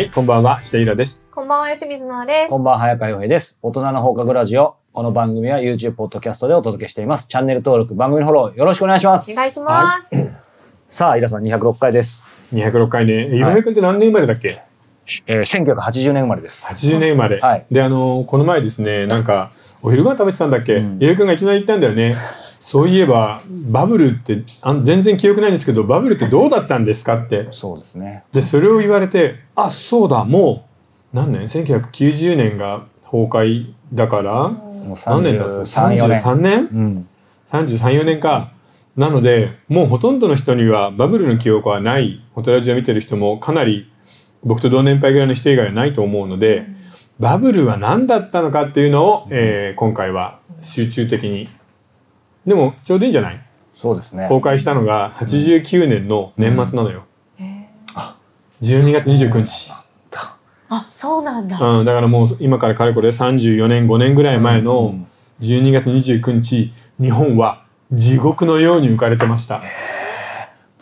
はい、こんばんは、下井浦です。こんばんは、吉水のあです。こんばんは、早川洋平です。大人の放課後ラジオ。この番組は YouTube、ポッドキャストでお届けしています。チャンネル登録、番組のフォローよろしくお願いします。お願いします。さあ、イラさん206回です。206回ね。ゆうへいくんって何年生まれだっけ？えー、1980年生まれです。?80 年生まれ。はいで、あのーこの前ですね、なんか、お昼ご飯食べてたんだっけ、うんゆうへいくんがいきなり言ったんだよね。そういえば、バブルって、あ全然記憶ないんですけど、バブルってどうだったんですかって。そうですね。で、それを言われて、あ、そうだ、もう、何年 ?1990 年が崩壊だから、もう何年経つ？33、4年。33年？うん。33、4年か。なので、もうほとんどの人にはバブルの記憶はない。ホトラジオ見てる人もかなり僕と同年配ぐらいの人以外はないと思うので、バブルは何だったのかっていうのを、えー今回は集中的に。でもちょうどいいんじゃない？そうですね。崩壊したのが89年の年末なのよ。へ12月29日。あ、そうなんだ。うん、だからもう今からかれこれ34年5年ぐらい前うのん12月29日、日本は地獄のように浮かれてました。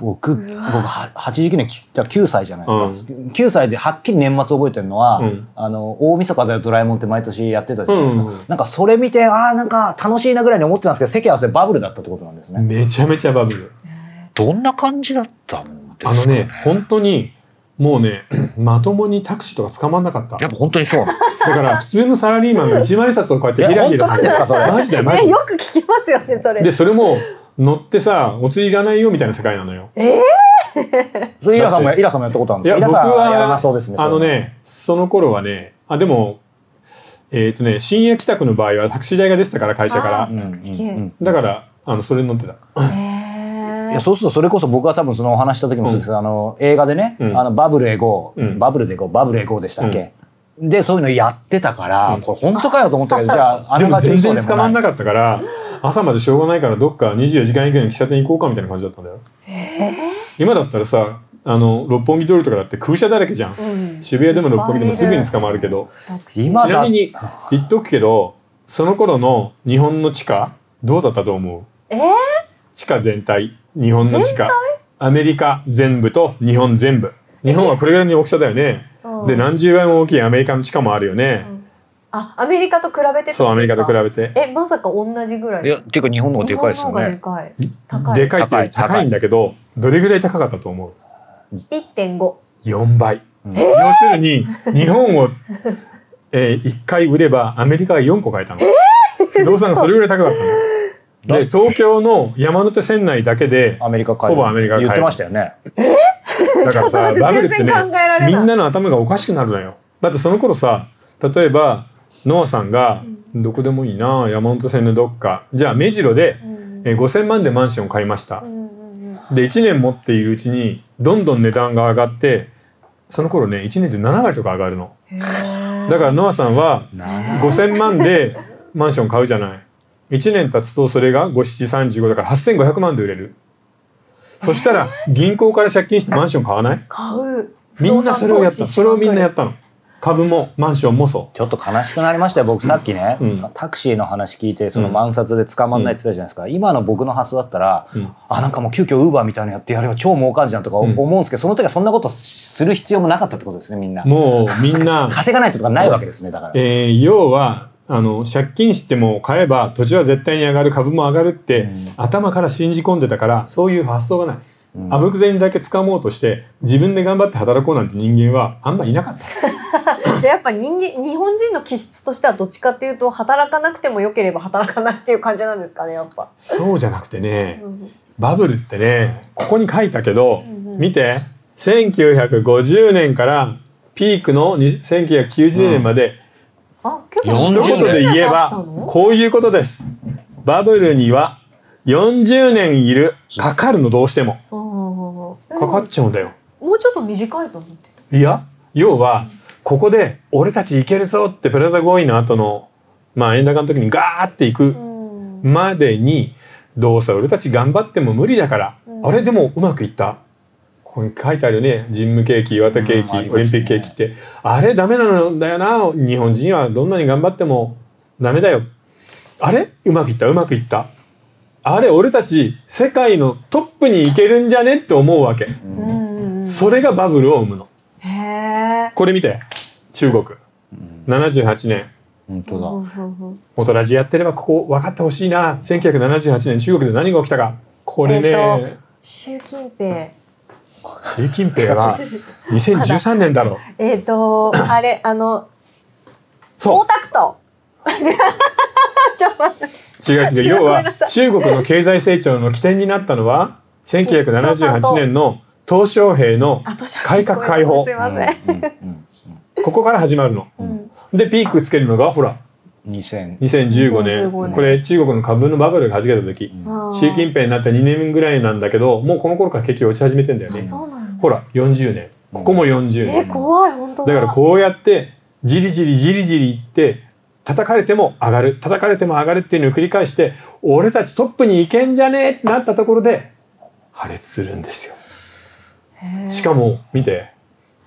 僕、僕は、89年、きだから9歳じゃないですか。うん9歳ではっきり年末覚えてるのは、うんあの、大晦日だよドラえもんって毎年やってたじゃないですか。うんうんなんかそれ見て、ああ、なんか楽しいなぐらいに思ってたんですけど、席合わせバブルだったってことなんですね。めちゃめちゃバブル。どんな感じだったんですあのね、本当に、もうね、まともにタクシーとか捕まんなかった。やっぱ本当にそう。だから、普通のサラリーマンが一万円札をこうやってひらひらすかそれ？マジだよ、マえ、ジでよ。く聞きますよね、それ。で、それも、乗ってさ、お釣りいらないよみたいな世界なのよ。え それイラさんも、イラさんもやったことあるんいや、ですかイ僕ラさんやらなは、そうですね。あのね、その頃はね、あ、でも、えっ、とね、深夜帰宅の場合はタクシー代が出てたから、会社から。だから、あの、それに乗ってた。へいやそうするとそれこそ僕は多分そのお話した時もそうですけど、あの映画でね、うん。あのバブルへ GO、うん。バブルで GO バブルへ GO でしたっけ、でそういうのやってたから、うん。これ本当かよと思ったけど じゃああでも全ながち嘘でもない。然捕まんなかったから、朝までしょうがないからどっか24時間以外の喫茶店行こうかみたいな感じだったんだよ。今だったらさ、あの、六本木通りとかだって空車だらけじゃん。うん。渋谷でも六本木でもすぐに捕まるけど。ちなみに言っとくけど、その頃の日本の地価、どうだったと思う？えー？地価全体、日本の地価。アメリカ全部と日本全部。日本はこれぐらいの大きさだよね。うんで、何十倍も大きいアメリカの地価もあるよね。あ、アメリカと比べてそう、アメリカと比べべて。え、まさか同じぐらい？いやっていうか日本の方がでかいですよ日本の方がでねかい。高い。でかいって高い高いんだけど、どれぐらい高かったと思う？1.5。4倍。うん要するに、日本を、えー、1回売ればアメリカが4個買えたの。不動産がそれぐらい高かったの。で、東京の山手線内だけで、アメリカ買えほぼアメリカ買える言ってましたよねだからさ、バブルってねみんなの頭がおかしくなるのよ。だってその頃さ、例えば、ノアさんが、どこでもいいな山手線のどっか。じゃあ、目白で、うんえー5000万でマンションを買いましたう。んうんうんで、1年持っているうちに、どんどん値段が上がって、その頃ね、1年で7割とか上がるの。だからノアさんはな5000万でマンション買うじゃない。1年経つとそれが5、7、35だから8500万で売れる。そしたら銀行から借金してマンション買わない？買う。みんなそれをやった。それをみんなやっったの。株もマンションもそちょっと悲しくなりましたよ僕さっきね、うん。タクシーの話聞いてその満札で捕まんないって言ってたじゃないですか、今の僕の発想だったら、うん。あなんかもう急遽ウーバーみたいなのやってやれば超儲かるじゃんとか思うんですけど、その時はそんなことする必要もなかったってことですねみんな。もうみんな、稼がないとかないわけですねだから。えー要は、あの、借金しても買えば土地は絶対に上がる、株も上がるって、うん。頭から信じ込んでたから、そういう発想がない。うんあぶく銭だけ掴もうとして、自分で頑張って働こうなんて人間はあんまいなかった。じゃあやっぱ人間日本人の気質としてはどっちかっていうと働かなくてもよければ働かないっていう感じなんですかねやっぱ。そうじゃなくてね、うんバブルってね、ここに書いたけど、うんうん見て、1950年からピークのに1990年まで、あ結構一40言で言えばこういうことです。バブルには40年いる。かかるの、どうしても。うんうんうんかかっちゃうんだよ。もうちょっと短いと思ってた。いや、要は、ここで、俺たちいけるぞってプラザ合意の後の、まあ、円高の時にガーっていくうんまでに、どうせ俺たち頑張っても無理だから、うんあれでもうまくいった。ここに書いてあるよね。ジムケーキ、岩手ケーキ、うんオリンピックケーキって。あれダメなのだよな。日本人はどんなに頑張ってもダメだよ。あれ？うまくいった、うまくいった？あれ俺たち世界のトップに行けるんじゃねって思うわけ。うんうんうんそれがバブルを生むの。へえ。これ見て中国78年本当だ。元ラジやってればここ分かってほしいな1978年中国で何が起きたかこれね、え習近平。習近平は 2013年だろうえっ、と、あれ、あの、そう毛沢東。ちょっと待って。違う違う。違う。要は中国の経済成長の起点になったのは1978年の鄧小平の改革開放。すいません。うんうんここから始まるの。うん。でピークつけるのがほら2000 2015年。2015年。これ中国の株のバブルが弾けた時。習近平になって2年ぐらいなんだけどもうこの頃から景気が落ち始めてんだよね。ほら40年。ここも40え、年。怖い、本当だ。だからこうやってじりじりじりじりいって叩かれても上がる。叩かれても上がるっていうのを繰り返して俺たちトップに行けんじゃねえってなったところで破裂するんですよ。しかも見て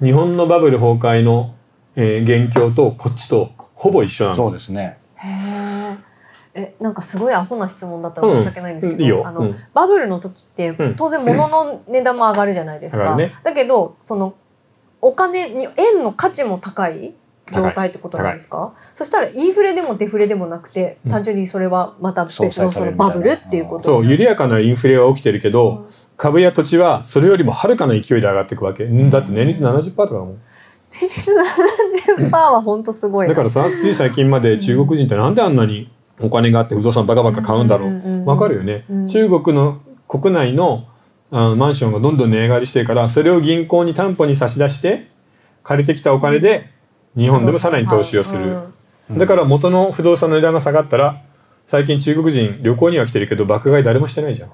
日本のバブル崩壊の、えー元凶とこっちとほぼ一緒なの。そうですね。えなんかすごいアホな質問だったら申し訳ないんですけど、うんいいよ。あのうん。バブルの時ってうん。当然物の値段も上がるじゃないですか、上がるね。だけどそのお金に円の価値も高い状態ってことなんですか？そしたらインフレでもデフレでもなくてうん。単純にそれはまた別のそのバブルっていうことそう緩やかなインフレは起きてるけど、うん。株や土地はそれよりもはるかな勢いで上がっていくわけ。ん。だって年率70%とかだもん。比率70%は本当すごい。なだからさつい最近まで中国人ってなんであんなにお金があって不動産バカバカ買うんだろう。わかるよね、うん。中国の国内のあマンションがどんどん値上がりしてるからそれを銀行に担保に差し出して借りてきたお金で日本でもさらに投資をする、うん。だから元の不動産の値段が下がったら最近中国人旅行には来てるけど爆買い誰もしてないじゃん。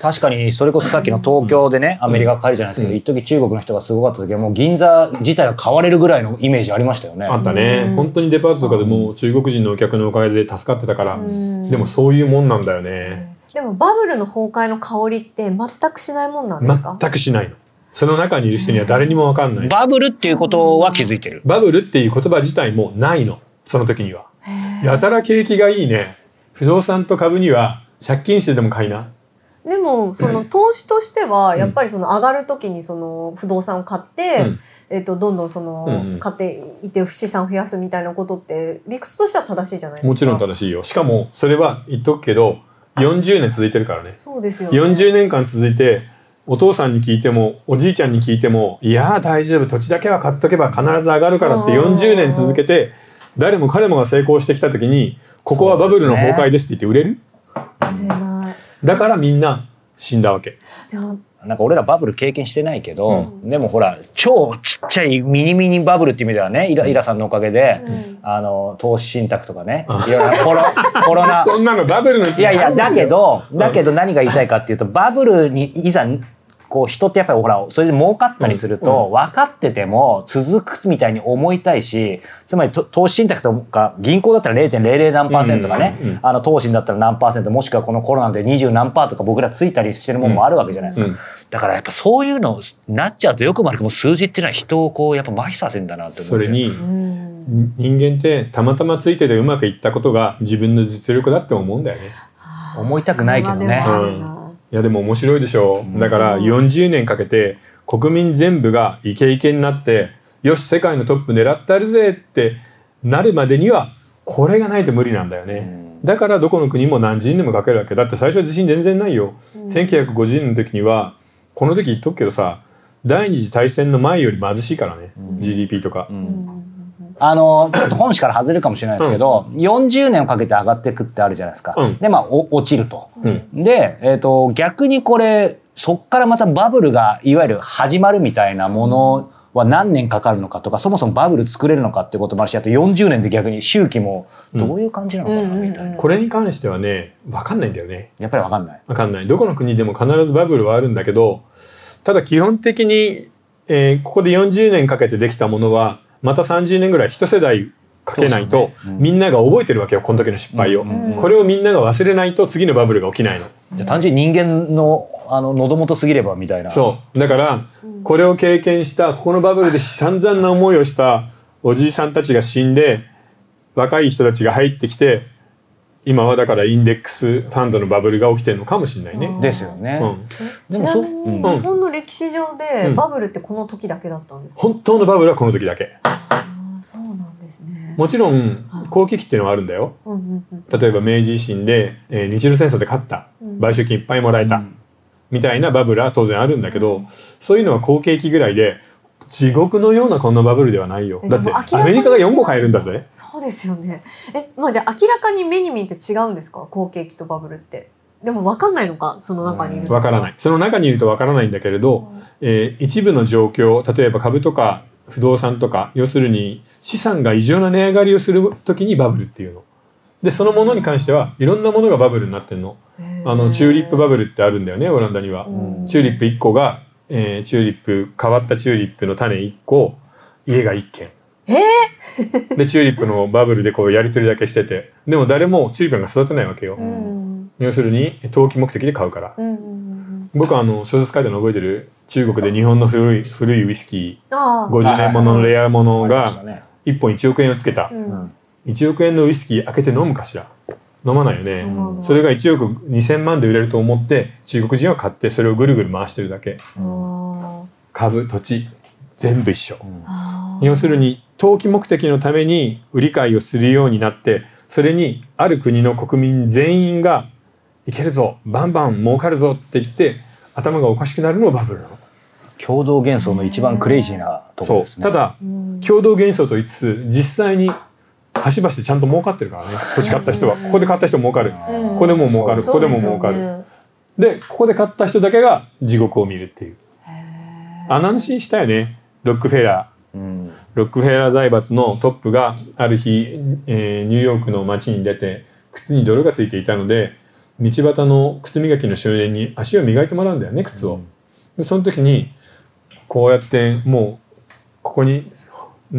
確かにそれこそさっきの東京でね、アメリカ帰るじゃないですけど、うん。一時中国の人がすごかった時はもう銀座自体が買われるぐらいのイメージありましたよね。あったね、うん。本当にデパートとかでも中国人のお客のおかげで助かってたから、うん。でもそういうもんなんだよね、でもバブルの崩壊の香りって全くしないもんなんですか？全くしないのその中にいる人には誰にも分かんない。バブルっていうことは気づいてる。バブルっていう言葉自体もないの。その時には。やたら景気がいいね。不動産と株には借金してでも買いな。でもその投資としてはやっぱりその上がる時にその不動産を買って、うん。えっとどんどんその買っていって資産を増やすみたいなことって理屈としては正しいじゃないですか。もちろん正しいよ。しかもそれは言っとくけど40年続いてるからね。そうですよ、ね。40年間続いてお父さんに聞いてもおじいちゃんに聞いてもいやー大丈夫土地だけは買っとけば必ず上がるからってうん40年続けて誰も彼もが成功してきた時にここはバブルの崩壊ですって言って売れる？売れない。だからみんな死んだわけ。でもなんか俺らバブル経験してないけど、うん。でもほら超ちっちゃいミニミニバブルっていう意味ではねイライラさんのおかげで、うん。あの投資信託とかね。あいろいろコロ コロナ。そんなのバブルのいやいやだけどだけど何が言いたいかっていうとバブルにいざこう人ってやっぱりほらそれで儲かったりすると、うん分かってても続くみたいに思いたいしつまりと投資信託とか銀行だったら0.00何パーセントがね、あの投信だったら何パーセントもしくはこのコロナで20何パーとか僕らついたりしてるもんもあるわけじゃないですか、うんだからやっぱそういうのなっちゃうとよくも悪くも数字っていうのは人をこうやっぱ麻痺させるんだなって思って。それにうん。人間ってたまたまついててうまくいったことが自分の実力だって思うんだよね。思いたくないけどねいやでも面白いでしょう。んだからそう40年かけて国民全部がイケイケになってよし世界のトップ狙ってやるぜってなるまでにはこれがないと無理なんだよね、だからどこの国も何十人でもかけるわけ。だって最初は自信全然ないよ、うん。1950年の時にはこの時言っとくけどさ第二次大戦の前より貧しいからね、うん。GDP とか、うんうんあの、ちょっと本誌から外れるかもしれないですけど、40年をかけて上がっていくってあるじゃないですか。うんで、まあ、お落ちると。うんで、えっ、と、逆にこれ、そっからまたバブルが、いわゆる始まるみたいなものは何年かかるのかとか、そもそもバブル作れるのかってこともあるし、あと40年で逆に周期もどういう感じなのかな、うんみたいな。うんうんこれに関してはね分かんないんだよねやっぱりわかんない。わかんないどこの国でも必ずバブルはあるんだけどただ基本的に、えーここで40年かけてできたものはまた30年ぐらい一世代かけないと、みんなが覚えてるわけよこの時の失敗を、これをみんなが忘れないと次のバブルが起きないの、じゃあ単純に人間の、あの、喉元すぎればみたいな。そう。だからこれを経験したここのバブルで散々な思いをしたおじいさんたちが死んで若い人たちが入ってきて今はだからインデックスファンドのバブルが起きてるのかもしれないね。うん。ですよね。ちなみにうん。日本の歴史上でうん。バブルってこの時だけだったんですか、本当のバブルはこの時だけ。ああそうなんですね。もちろん後期期っていうのはあるんだよ。例えば明治維新で、えー日露戦争で勝った。うん。賠償金いっぱいもらえた、うん。みたいなバブルは当然あるんだけどそういうのは後継期ぐらいで地獄のようなこんなバブルではないよえだってアメリカが4個買えるんだぜそうですよね。え、まあじゃあ明らかに目に見えて違うんですか？後継期とバブルって。でも分かんないのか？その中にいるのわからないその中にいるとわからないんだけれど、えー一部の状況例えば株とか不動産とか要するに資産が異常な値上がりをする時にバブルっていうの。でそのものに関してはいろんなものがバブルになってんの。あのチューリップバブルってあるんだよねオランダには。うんチューリップ1個が、えーチューリップ変わったチューリップの種1個家が1軒。えー？でチューリップのバブルでこうやり取りだけしてて。でも誰もチューリップが育てないわけよ、うん。要するに投機目的で買うから。うんうんうん僕はあの小説書いたの覚えてる？中国で日本の古い古いウイスキー。50年もののレアものがたね。1本1億円をつけた。ううん。ん1億円のウイスキー開けて飲むかしら飲まないよね、うん。それが1億2,000万で売れると思って中国人は買ってそれをぐるぐる回してるだけ。あ株土地全部一緒。うん。あ要するに投機目的のために売り買いをするようになってそれにある国の国民全員がいけるぞバンバン儲かるぞって言って頭がおかしくなるのがバブルなの。共同幻想の一番クレイジーなところそですね。う。ただうん。共同幻想と言いつつ実際に端々でちゃんと儲かってるからね。土地買った人は。ここで買った人儲かる。うん。ここでも儲かる。ここでも儲かる。でここで買った人だけが地獄を見るっていう。あの話したよね。ロックフェラー。うん。ロックフェラー財閥のトップがある日、えーニューヨークの街に出て靴に泥がついていたので道端の靴磨きの少年に足を磨いてもらうんだよね靴を。でその時にこうやってもうここに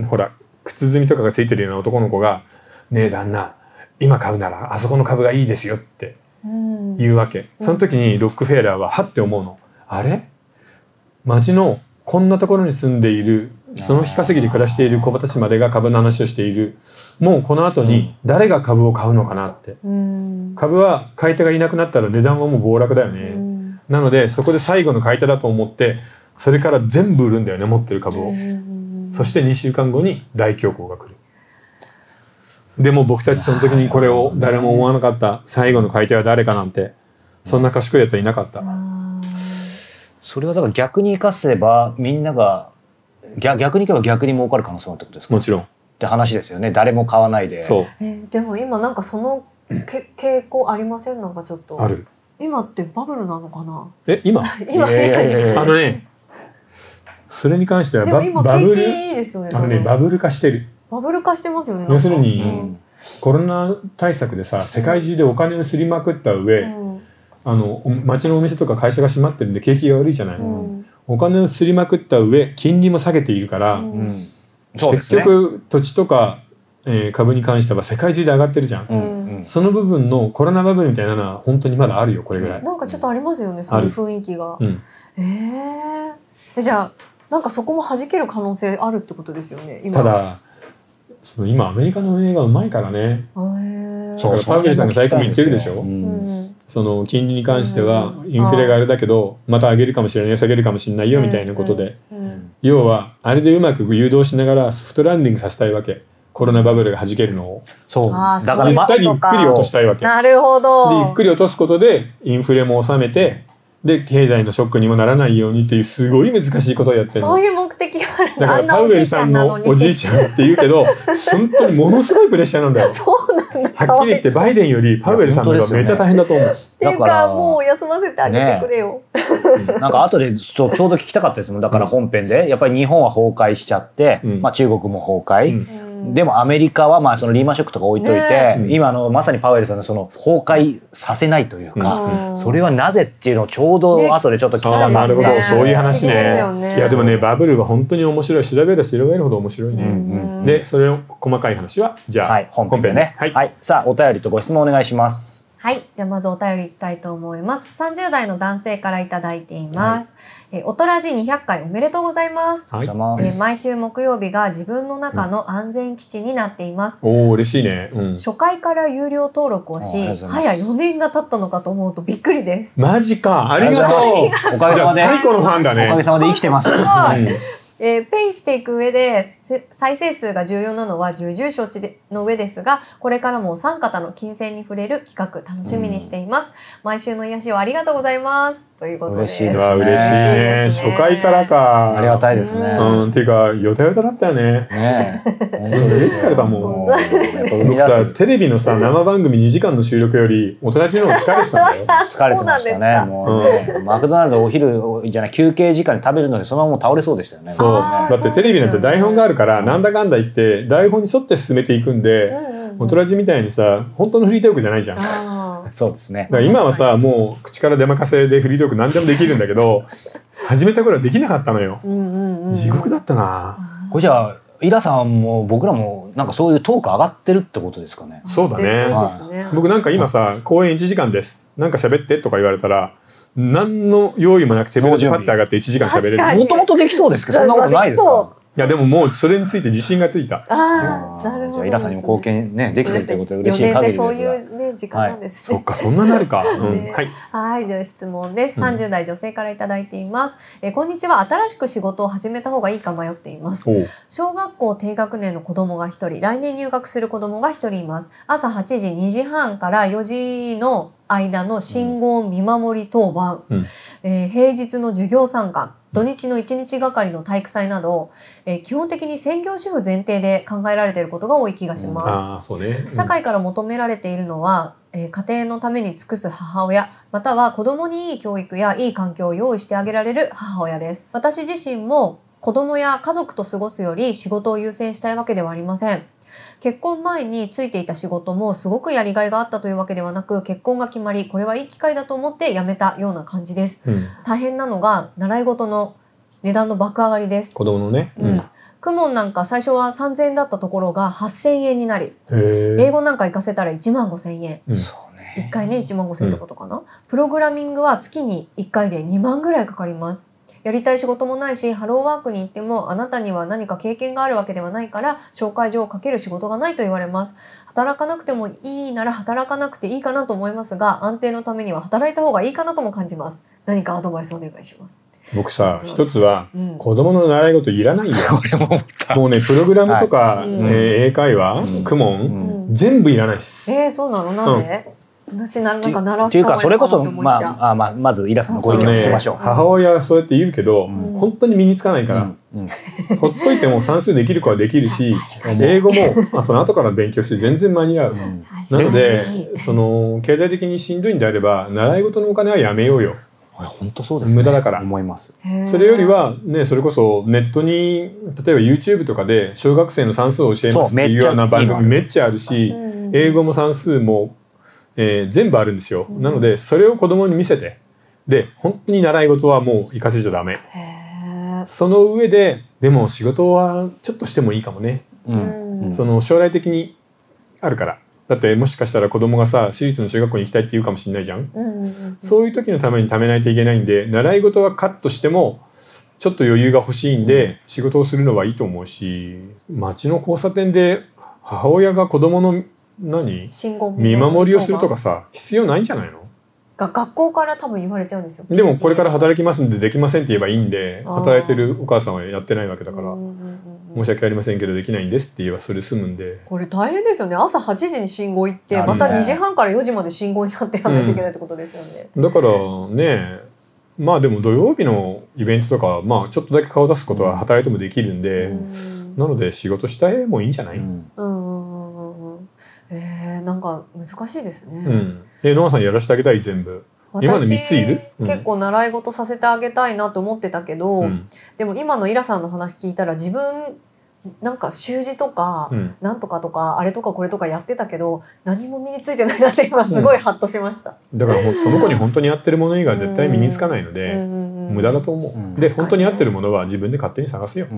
ほら靴積みとかがついてるような男の子が「ねえ旦那今買うならあそこの株がいいですよ」ってうん。言うわけ。その時にロックフェラーははって思うの。あれ？町のこんなところに住んでいるその日稼ぎで暮らしている子たちまでが株の話をしている。もうこの後に誰が株を買うのかなって。うん。株は買い手がいなくなったら値段はもう暴落だようねん。なのでそこで最後の買い手だと思ってそれから全部売るんだよね持ってる株をそして2週間後に大恐慌が来る。でも僕たちその時にこれを誰も思わなかった最後の買い手は誰かなんてそんな賢いやつはいなかった。それはだから逆に生かせばみんなが逆逆にいけば逆に儲かる可能性もあるってことですか？もちろん。って話ですよね。誰も買わないで。そう。えーでも今なんかそのけ傾向ありません？なんかちょっと。ある。今ってバブルなのかな？え 今？今いやいやいやいやあのねそれに関してはでバブル気いいですよねあのね多分バブル化してる。バブル化してますよね要するにうん。コロナ対策でさ世界中でお金をすりまくった上、うん。あのお町のお店とか会社が閉まってるんで景気が悪いじゃない、うん。お金をすりまくった上金利も下げているから、結局土地とか、えー株に関しては世界中で上がってるじゃん、その部分のコロナバブルみたいなのは本当にまだあるよこれぐらい、なんかちょっとありますよねそういう雰囲気が。うん、えー。えじゃあなんかそこも弾ける可能性あるってことですよね今。ただその今アメリカの運営がうまいからね。だからパウエルさんが最近も言ってるでしょ？ううん。んその金利に関してはうん。インフレがあれだけどまた上げるかもしれないよ下げるかもしれないよみたいなことで、うん。要はあれでうまく誘導しながらソフトランディングさせたいわけ。コロナバブルが弾けるのを。そう。だからまゆったりゆっくり落としたいわけ。でなるほど。ゆっくり落とすことでインフレも収めてで経済のショックにもならないようにっていうすごい難しいことをやってるの。そういう目的があるんだからパウエルさんのおじいちゃんって言うけど本当にものすごいプレッシャーなんだよ。そうなんだ。はっきり言ってバイデンよりパウエルさんの方がめちゃ大変だと思う。っていうだかもう休ませてあげてくれよ、なんか後でちょちょうど聞きたかったですもん。だから本編で。やっぱり日本は崩壊しちゃって、うん。まあ、中国も崩壊、うんでもアメリカはまあそのリーマンショックとか置いといて、ね。え今のまさにパウエルさんのその崩壊させないというか、うん。それはなぜっていうのをちょうど後でちょっと聞きあたかったあなるほど、ね。そういう話ね。よねいやでもねバブルは本当に面白い調べれば調べるほど面白いね、うんうんでそれを細かい話はじゃあ、はい、本編でね。はい、はい、さあ、お便りとご質問お願いします。はい。じゃあまずお便りいきたいと思います。30代の男性からいただいています。えー、おとらじ200回おめでとうございます。はいざまえー毎週木曜日が自分の中の安全基地になっています。おお嬉しいねうん初回から有料登録をし、早4年が経ったのかと思うとびっくりです。マジかありがとう おかげさまでじゃあ最高のファンだおかげねさまで生きてます。すごいうんえーペイしていく上でせ再生数が重要なのは重々承知での上ですがこれからもお三方の金銭に触れる企画楽しみにしています、毎週の癒しをありがとうございます。ということで。す嬉しいです。ねわ嬉しいね。嬉しいですね。初回からか。ありがたいですね。うん。っていうかヨタヨタだったよね。ねえ。疲れたもん。僕さテレビのさ生番組2時間の収録より大人ちの方が疲れてたんだよ。疲れてましたね。そうなんですか。もうね、マクドナルドお昼じゃない休憩時間に食べるのにそのままもう倒れそうでしたよね。そうあーだってテレビなんて台本があるからなんだかんだ言って台本に沿って進めていくんでうんうんうん。大人ちみたいにさ本当のフリートークじゃないじゃん。そうですね。ら今はさもう口から出任せでフリートーク何でもできるんだけど始めた頃はできなかったのよ。地獄だったなこれじゃあイラさんも僕らもなんかそういうトーク上がってるってことですかね。そうだね、僕な。んか今さ公演1時間ですなんか喋ってとか言われたら何の用意もなく手ぶらでパッて上がって1時間喋れる。もともとできそうですけどそんなことないですか？いやでももうそれについて自信がついた。ああなるほどじゃあイラさんにも貢献ねできてるということで嬉しい4年限りですが。でそういうね時間なんですね、そっかそんななるか、うん。ねはい。はい、では質問です。うん。30代女性からいただいています。えーこんにちは。新しく仕事を始めた方がいいか迷っています。小学校低学年の子供が1人、来年入学する子供が1人います。朝8時2時半から4時の間の信号見守り当番、うん。えー平日の授業参観、土日の1日がかりの体育祭など、えー基本的に専業主婦前提で考えられていることが多い気がします。ああそうね。社会から求められているのは、えー家庭のために尽くす母親または子供にいい教育やいい環境を用意してあげられる母親です。私自身も子供や家族と過ごすより仕事を優先したいわけではありません結婚前についていた仕事もすごくやりがいがあったというわけではなく結婚が決まりこれはいい機会だと思って辞めたような感じです。うん、大変なのが習い事の値段の爆上がりです。子供のね、うん、クモンなんか最初は3000円だったところが8000円になり英語なんか行かせたら1万5000円。うん。そうね。1回ね1万5000円ってことかな、プログラミングは月に1回で2万ぐらいかかりますやりたい仕事もないしハローワークに行ってもあなたには何か経験があるわけではないから紹介状をかける仕事がないと言われます。働かなくてもいいなら働かなくていいかなと思いますが安定のためには働いた方がいいかなとも感じます。何かアドバイスお願いします。僕さ一つはうん。子供の習い事いらないよ。俺も思った。もうねプログラムとか、英会話、うん。クモン、うん。全部いらないっす、えー、そうなの？なんで、私ななんか習わっていうかそれこそまああまあまずイラさんのご意見を聞きましょう。母親はそうやって言うけど、うん。本当に身につかないから、うん。うん。ほっといても算数できる子はできるし英語もあその後から勉強して全然間に合う、うん。なのでその経済的にしんどいんであれば習い事のお金はやめようよ。本当そうですね。無駄だから。思います。それよりはねそれこそネットに例えば YouTube とかで小学生の算数を教えますっていうような番組めっちゃあるしうん。英語も算数も、えー全部あるんですよ、うん。なのでそれを子供に見せて。で本当に習い事はもう行かせちゃダメ。その上ででも仕事はちょっとしてもいいかもね、ううん。ん。その将来的にあるから。だってもしかしたら子供がさ私立の中学校に行きたいって言うかもしれないじゃん、うんうんうん。そういう時のために貯めないといけないんで習い事はカットしてもちょっと余裕が欲しいんで仕事をするのはいいと思うし街の交差点で母親が子供の何？信号見守りをするとかさ必要ないんじゃないの？が学校から多分言われちゃうんですよ。でもこれから働きますんでできませんって言えばいいんで働いてるお母さんはやってないわけだからうんうんうんうん申し訳ありませんけどできないんですって言えばそれ済むんで。これ大変ですよね。朝8時に信号行ってまた2時半から4時まで信号になってやらないといけないってことですよね、だからねまあでも土曜日のイベントとかはまあちょっとだけ顔出すことは働いてもできるんで、うん。なので仕事したいもいいんじゃない、うんうんうんうんうん。うんえー、なんか難しいですね、でノアさんやらせてあげたい全部。今の私3ついる？うん。結構習い事させてあげたいなと思ってたけど、うん。でも今のイラさんの話聞いたら自分なんか習字とか、うん。なんとかとかあれとかこれとかやってたけど何も身についてないなって今すごいハッとしました。だからその子に本当にやってるもの以外は絶対身につかないので、うんうんうん無駄だと思う、うん。で本当に合ってるものは自分で勝手に探せよ、い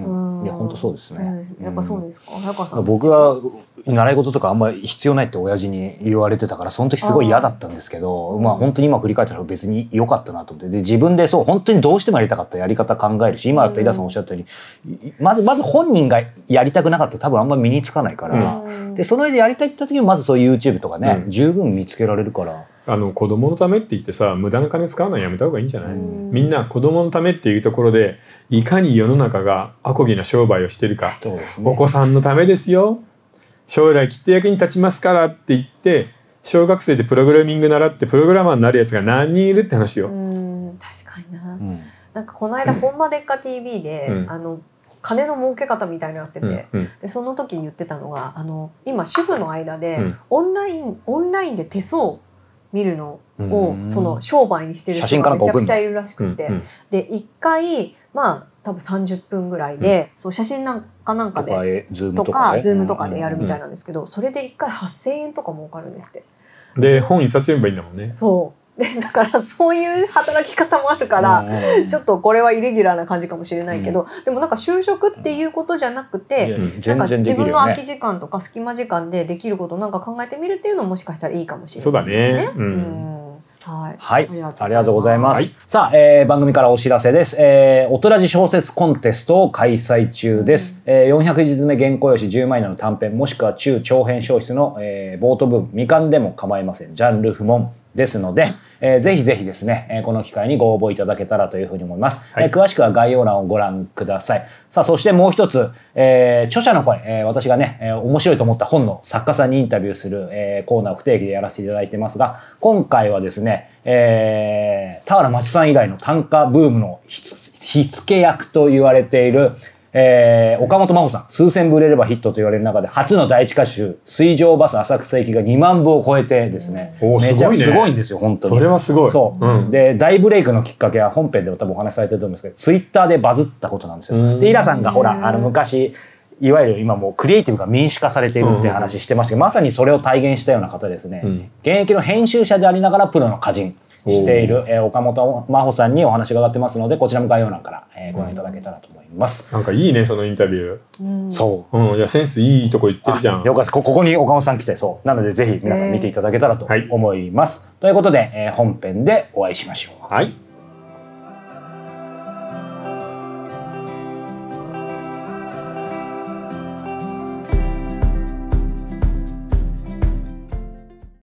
や本当そうですね。やっぱそうですか？早川さん。僕は習い事とかあんまり必要ないって親父に言われてたからその時すごい嫌だったんですけどまあ本当に今振り返ったら別に良かったなと思って。で自分でそう本当にどうしてもやりたかったやり方考えるし今だったら井田さんおっしゃったようにいまずまず本人がやりたくなかったら多分あんまり身につかないから、うん。でその上でやりたいって言った時にまずそういう YouTube とかね、うん。十分見つけられるから。あの子供のためって言ってさ無駄な金使うのはやめた方がいいんじゃない、うん。みんな子供のためっていうところでいかに世の中がアコギな商売をしてるか。ね。お子さんのためですよ。将来きっと役に立ちますからって言って小学生でプログラミング習ってプログラマーになるやつが何人いるって話よ。うん。確かにな。うん。なんかこの間「ほんまでっか TV で」うん。あの金の儲け方みたいなのやってて、うん。うん。でその時に言ってたのがあの今主婦の間で、うん。オンラインオンラインで手相見るのをうん。その商売にしてる人がめちゃくちゃいるらしくて、うんうん。で1回まあ多分30分ぐらいで、そう写真なんかなんかでとかズームとかで。やるみたいなんですけど、それで1回8,000円とか儲かるんですって。で本一冊読めばいいんだもんね。そうで だからそういう働き方もあるから、うんちょっとこれはイレギュラーな感じかもしれないけど、でもなんか就職っていうことじゃなくいて、やうんなん全か自分の空きね。時間とか隙間時間でできることをなんか考えてみるっていうのももしかしたらいいかもしれそうだないですね。ね。う。うんんはい。はい、あありがとうございます。はいさあ、えー番組からお知らせです。えー、おとらじ小説コンテストを開催中です。えー、400字詰め原稿用紙10枚の短編、もしくは中長編小説の、えー冒頭部分、未完でも構いません。ジャンル不問ですので、えーぜひぜひですね、えーこの機会にご応募いただけたらというふうに思います。はいえー詳しくは概要欄をご覧ください。さあ、そしてもう一つ、えー著者の声、えー私がね、えー面白いと思った本の作家さんにインタビューする、えーコーナーを不定期でやらせていただいてますが、今回はですね、えー、田原町さん以外の短歌ブームの火付け役と言われている、えー岡本真帆さん、数千部売れればヒットと言われる中で、初の第一歌集、水上バス浅草行きが2万部を超えてですね、おーめちゃすごいね。すごいんですよ、本当に。それはすごい。そう、うん。で大ブレイクのきっかけは本編でも多分お話しされてると思うんですけどツイッターでバズったことなんですよ。うん。でイラさんがほうんらあの昔いわゆる今もうクリエイティブが民主化されているって話してましたけど、まさにそれを体現したような方ですね、うん。現役の編集者でありながらプロの歌人している、えー岡本真帆さんにお話が伺ってますのでこちらも概要欄から、えーご覧いただけたらと思います。なんかいいねそのインタビュうんそうー。うんいやセンスいいとこ行ってるじゃん。あよかったですこここに岡本さん来てそうなのでぜひ皆さん見ていただけたらとはい思います。ということで、えー本編でお会いしましょう。はい。